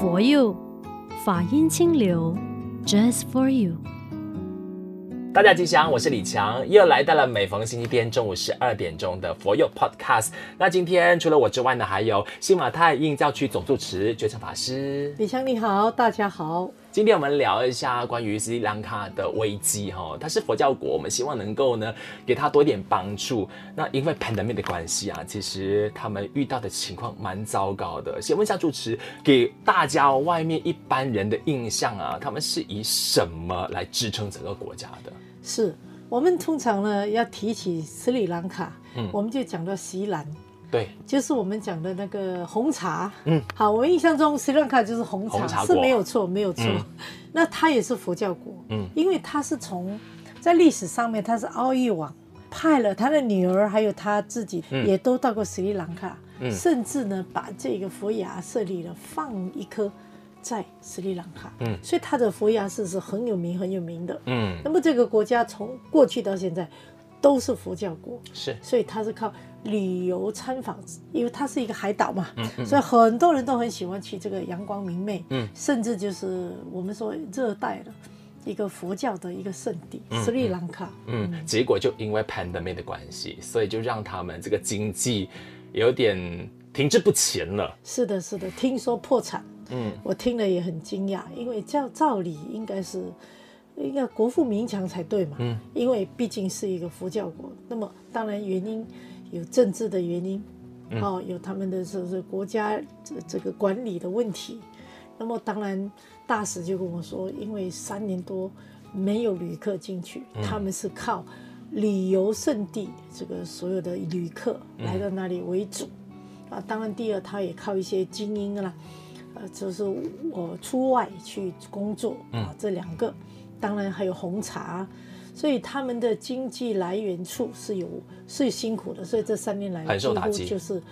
佛佑，法音清流，Just for you。大家吉祥，我是李强，又来到了每逢星期天中午十二点钟的佛佑 Podcast。那今天除了我之外呢，还有新马泰印教区总住持觉诚法师。李强你好，大家好。今天我们聊一下关于斯里兰卡的危机哈，它是佛教国，我们希望能够呢给他多一点帮助。那因为 pandemic 的关系啊，其实他们遇到的情况蛮糟糕的。先问一下主持，给大家外面一般人的印象啊，他们是以什么来支撑整个国家的？是我们通常呢要提起斯里兰卡，嗯，我们就讲到锡兰。对，就是我们讲的那个红茶。嗯，好，我印象中斯里兰卡就是红茶，是没有错，没有错。嗯、那它也是佛教国。嗯，因为它是从在历史上面，它是奥义王派了他的女儿，还有他自己，也都到过斯里兰卡。嗯，甚至呢，把这个佛牙舍利了放一颗在斯里兰卡。嗯，所以它的佛牙寺是很有名，很有名的。嗯，那么这个国家从过去到现在都是佛教国。是，所以它是靠。旅游参访，因为它是一个海岛嘛，所以很多人都很喜欢去这个阳光明媚，嗯、甚至就是我们说热带的一个佛教的一个圣地——斯里兰卡。嗯，嗯结果就因为 pandemic 的关系，所以就让他们这个经济有点停滞不前了。是的，是的，听说破产。嗯，我听了也很惊讶，因为照照理应该是应该国富民强才对嘛。嗯，因为毕竟是一个佛教国，那么当然原因。有政治的原因，哦，有他们的是是国家这这个管理的问题，那么当然大使就跟我说，因为三年多没有旅客进去，他们是靠旅游胜地这个所有的旅客来到那里为主，啊，当然第二他也靠一些精英啦，呃，就是我出外去工作啊，这两个，当然还有红茶。所以他们的经济来源处是有是辛苦的，所以这三年来几乎就是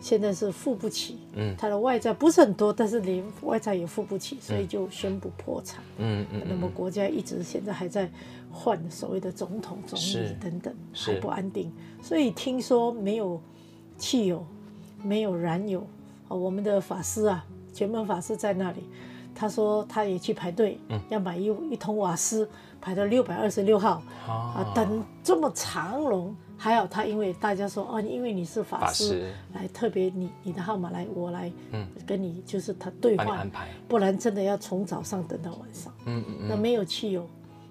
现在是付不起。嗯，他的外债不是很多，但是连外债也付不起，所以就宣布破产。嗯嗯。那么国家一直现在还在换所谓的总统、总理等等，还不安定。所以听说没有汽油，没有燃油。啊我们的法师啊，全门法师在那里，他说他也去排队，要买一一桶瓦斯。排到六百二十六号。啊，等这么长龙，还好他因为大家说哦，因为你是法师，法师。来特别你你的号码来我来，嗯，跟你就是他对话安排，不然真的要从早上等到晚上，嗯嗯，嗯。那没有汽油，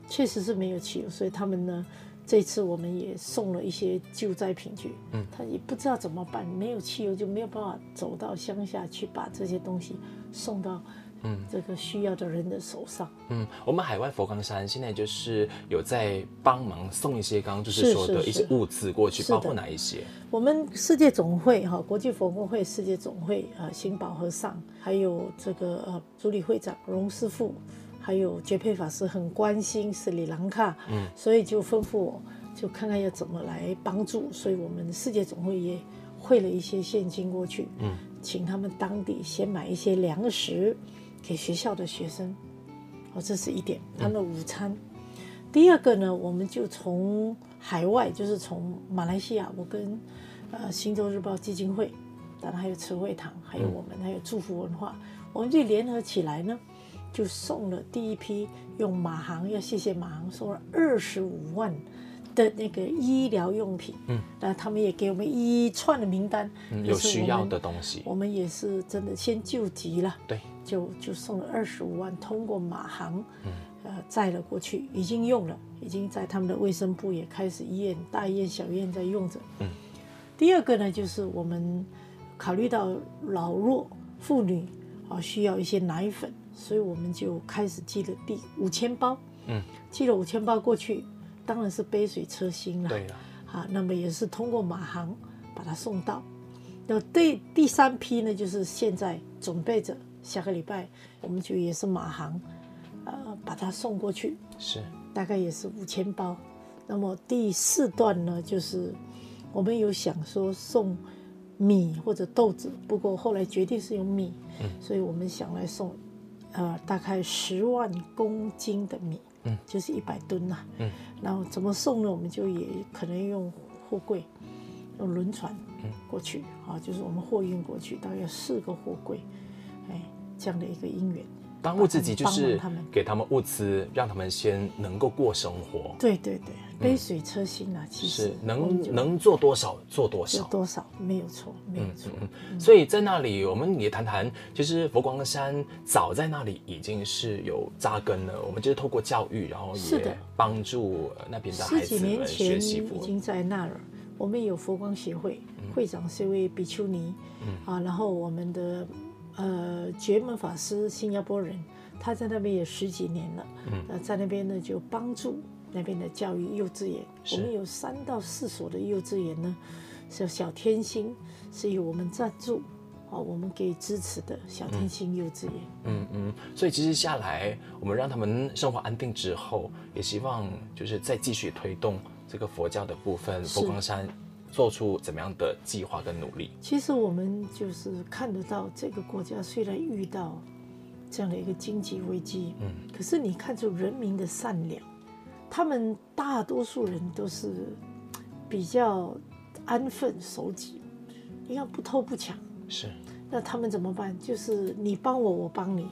确实是没有汽油，所以他们呢，这次我们也送了一些救灾品去，嗯，他也不知道怎么办，没有汽油就没有办法走到乡下去把这些东西送到。嗯，这个需要的人的手上。嗯，我们海外佛光山现在就是有在帮忙送一些刚刚就是说的一些物资过去，包括哪一些？我们世界总会哈，国际佛公会世界总会啊，行宝和尚，还有这个呃主理会长荣师傅，还有觉培法师很关心斯里兰卡，嗯，所以就吩咐我，就看看要怎么来帮助，所以我们世界总会也汇了一些现金过去，嗯，请他们当地先买一些粮食。给学校的学生，哦，这是一点，他们的午餐。嗯、第二个呢，我们就从海外，就是从马来西亚，我跟呃《新洲日报》基金会，当然还有慈惠堂，还有我们，还有祝福文化，我们就联合起来呢，就送了第一批用马航，要谢谢马航，送了二十五万的那个医疗用品。嗯，那他们也给我们一串的名单，嗯、有需要的东西，我们也是真的先救急了。对。就就送了二十五万，通过马航，呃，载了过去，已经用了，已经在他们的卫生部也开始医院、大医院、小医院在用着。嗯。第二个呢，就是我们考虑到老弱妇女啊需要一些奶粉，所以我们就开始寄了第五千包。嗯。寄了五千包过去，当然是杯水车薪了。对了。啊，那么也是通过马航把它送到。那第第三批呢，就是现在准备着。下个礼拜我们就也是马航，呃，把它送过去，是。大概也是五千包。那么第四段呢，就是我们有想说送米或者豆子，不过后来决定是用米，嗯，所以我们想来送，呃，大概十万公斤的米，嗯，就是一百吨呐，嗯，然后怎么送呢？我们就也可能用货柜，用轮船，过去，啊，就是我们货运过去，大概四个货柜，哎。这样的一个因缘。当务之急就是给他们物资，让他们先能够过生活。对对对，杯水车薪啊，其实是能能做多少做多少，多少没有错，没有错。嗯嗯。所以在那里，我们也谈谈，其实佛光山早在那里已经是有扎根了。我们就是透过教育，然后也帮助那边的孩子们学习。十几年前已经在那儿，我们有佛光协会，会长是一位比丘尼，啊，然后我们的。呃，觉门法师，新加坡人，他在那边也十几年了。嗯，那在那边呢，就帮助那边的教育幼稚园。我们有三到四所的幼稚园呢，是小天星，是由我们赞助，啊，我们给支持的小天星幼稚园。嗯嗯，所以其实下来，我们让他们生活安定之后，也希望就是再继续推动这个佛教的部分，佛光山。做出怎么样的计划跟努力？其实我们就是看得到，这个国家虽然遇到这样的一个经济危机，嗯，可是你看出人民的善良，他们大多数人都是比较安分守己，你看不偷不抢，是。那他们怎么办？就是你帮我，我帮你。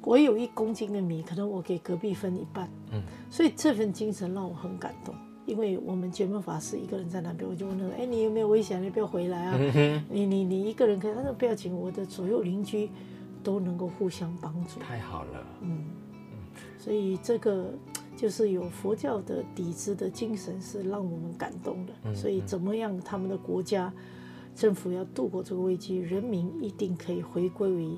我有一公斤的米，可能我给隔壁分一半，嗯，所以这份精神让我很感动。因为我们觉门法师一个人在那边，我就问他：“哎，你有没有危险？你不要回来啊！你你你一个人可以。”他说：“不要紧，我的左右邻居都能够互相帮助。”太好了。嗯嗯，所以这个就是有佛教的底子的精神是让我们感动的。嗯、所以怎么样，他们的国家政府要度过这个危机，人民一定可以回归为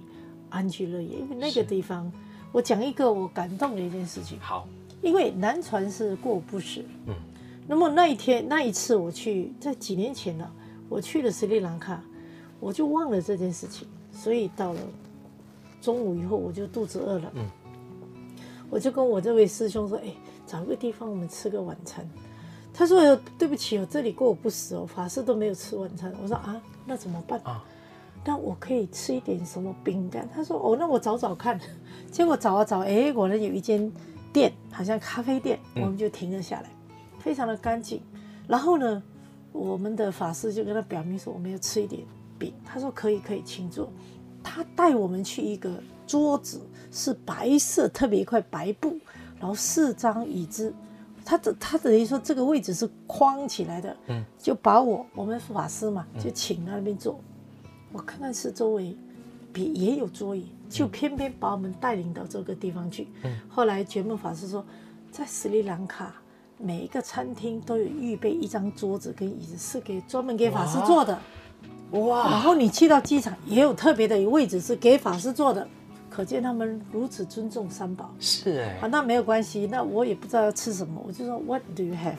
安居乐业。因为那个地方，我讲一个我感动的一件事情。好，因为南传是过午不食。嗯。那么那一天那一次我去，在几年前了，我去了斯里兰卡，我就忘了这件事情，所以到了中午以后我就肚子饿了，嗯，我就跟我这位师兄说，哎，找个地方我们吃个晚餐。他说，对不起哦，这里过午不食哦，法师都没有吃晚餐。我说啊，那怎么办啊？那我可以吃一点什么饼干？他说哦，那我找找看。结果找啊找，哎，果然有一间店，好像咖啡店，我们就停了下来。非常的干净，然后呢，我们的法师就跟他表明说，我们要吃一点饼。他说可以，可以，请坐。他带我们去一个桌子，是白色，特别一块白布，然后四张椅子。他的他等于说这个位置是框起来的，嗯，就把我我们法师嘛，就请到那边坐。我看看是周围，比也有桌椅，就偏偏把我们带领到这个地方去。嗯，后来觉门法师说，在斯里兰卡。每一个餐厅都有预备一张桌子跟椅子，是给专门给法师坐的。哇！然后你去到机场也有特别的位置是给法师坐的，可见他们如此尊重三宝。是哎。啊，那没有关系，那我也不知道要吃什么，我就说 What do you have？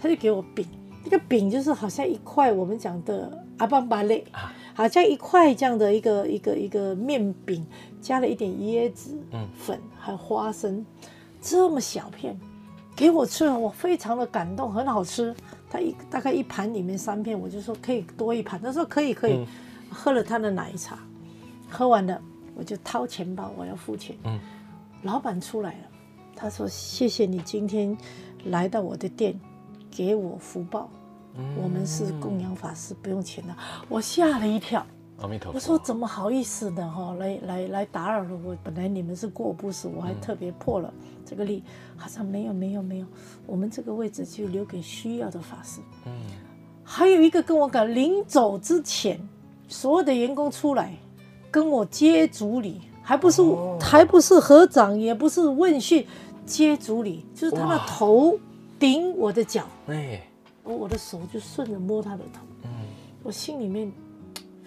他就给我饼，那个饼就是好像一块我们讲的阿邦巴类，好像一块这样的一个一个一个面饼，加了一点椰子粉，还有花生，这么小片。给我吃了，我非常的感动，很好吃。他一大概一盘里面三片，我就说可以多一盘。他说可以可以。嗯、喝了他的奶茶，喝完了我就掏钱包，我要付钱。嗯、老板出来了，他说谢谢你今天来到我的店，给我福报。嗯、我们是供养法师，不用钱的。我吓了一跳。阿弥陀佛。我说怎么好意思的？哈，来来来打扰了我。本来你们是过不是，我还特别破了这个例。好像没有没有没有，我们这个位置就留给需要的法师。嗯。还有一个跟我讲，临走之前，所有的员工出来跟我接足礼，还不是、哦、还不是合掌，也不是问讯，接足礼，就是他的头顶我的脚。哎。我我的手就顺着摸他的头。嗯。我心里面。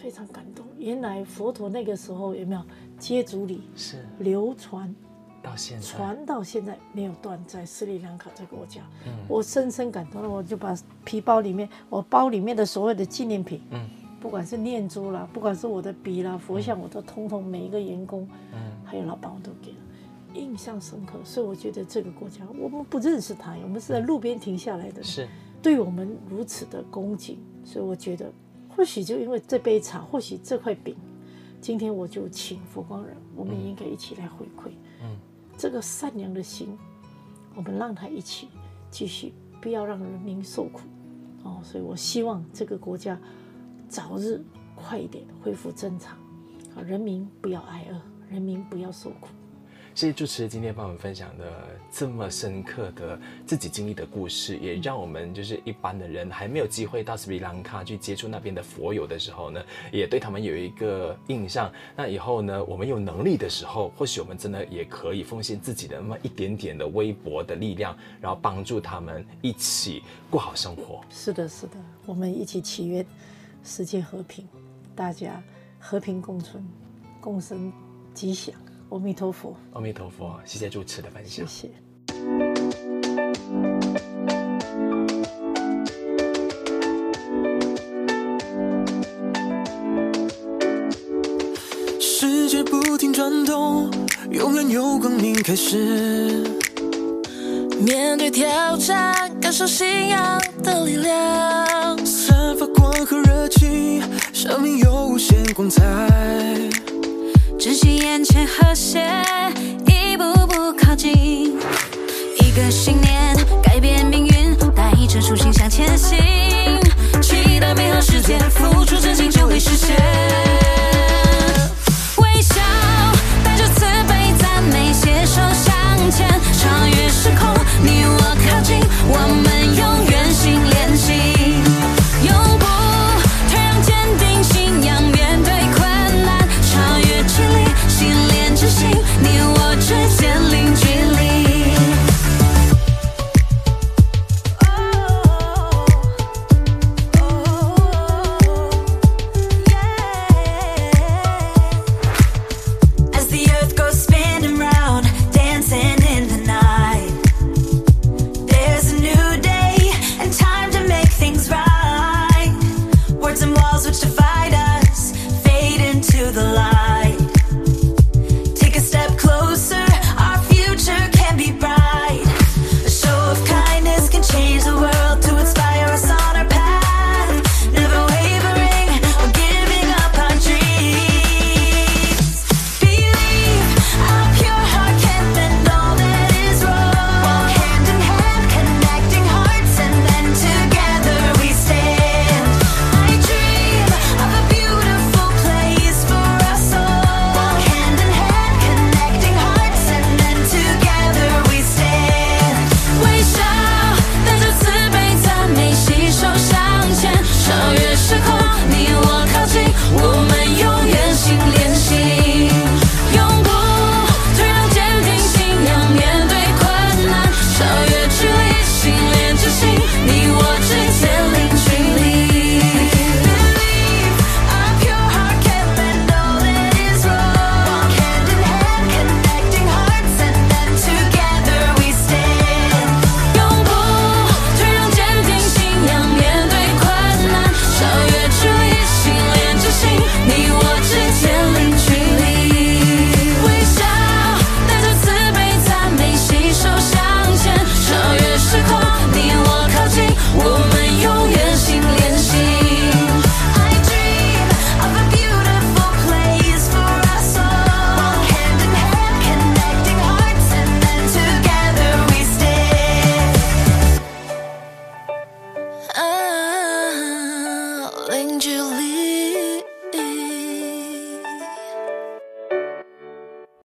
非常感动，原来佛陀那个时候有没有接足礼？是流传到现在，传到现在没有断，在斯里兰卡这个国家，嗯、我深深感动了。我就把皮包里面，我包里面的所有的纪念品，嗯，不管是念珠啦，不管是我的笔啦、佛像，我都通通每一个员工，嗯，还有老板我都给了，印象深刻。所以我觉得这个国家，我们不认识他，我们是在路边停下来的，是对我们如此的恭敬，所以我觉得。或许就因为这杯茶，或许这块饼，今天我就请佛光人，我们应该一起来回馈。嗯，这个善良的心，我们让他一起继续，不要让人民受苦。哦，所以我希望这个国家早日快一点恢复正常，人民不要挨饿，人民不要受苦。谢谢主持今天帮我们分享的这么深刻的自己经历的故事，也让我们就是一般的人还没有机会到斯里兰卡去接触那边的佛友的时候呢，也对他们有一个印象。那以后呢，我们有能力的时候，或许我们真的也可以奉献自己的那么一点点的微薄的力量，然后帮助他们一起过好生活。是的，是的，我们一起祈愿世界和平，大家和平共存，共生吉祥。阿弥陀佛，阿弥陀佛，谢谢主持的分享。谢谢。世界不停转动，永远有光明开始。面对挑战，感受信仰的力量，散发光和热情，生命有无限光彩。珍惜眼前和谐，一步步靠近，一个信念改变命运，带着初心向前行，期待美好世界，付出真心就会实现。